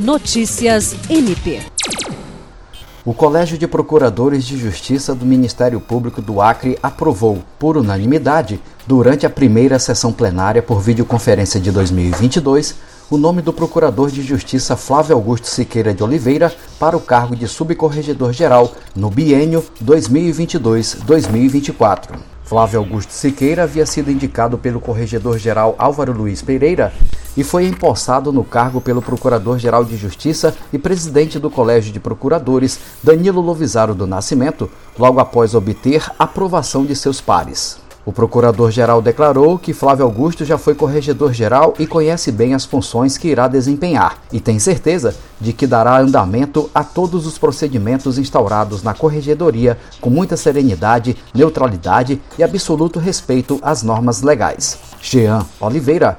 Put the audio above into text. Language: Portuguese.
Notícias MP. O Colégio de Procuradores de Justiça do Ministério Público do Acre aprovou, por unanimidade, durante a primeira sessão plenária por videoconferência de 2022, o nome do Procurador de Justiça Flávio Augusto Siqueira de Oliveira para o cargo de Subcorregedor-Geral no biênio 2022-2024. Flávio Augusto Siqueira havia sido indicado pelo Corregedor-Geral Álvaro Luiz Pereira e foi empossado no cargo pelo Procurador-Geral de Justiça e presidente do Colégio de Procuradores, Danilo Lovisaro do Nascimento, logo após obter aprovação de seus pares. O procurador-geral declarou que Flávio Augusto já foi corregedor-geral e conhece bem as funções que irá desempenhar, e tem certeza de que dará andamento a todos os procedimentos instaurados na corregedoria com muita serenidade, neutralidade e absoluto respeito às normas legais. Jean Oliveira,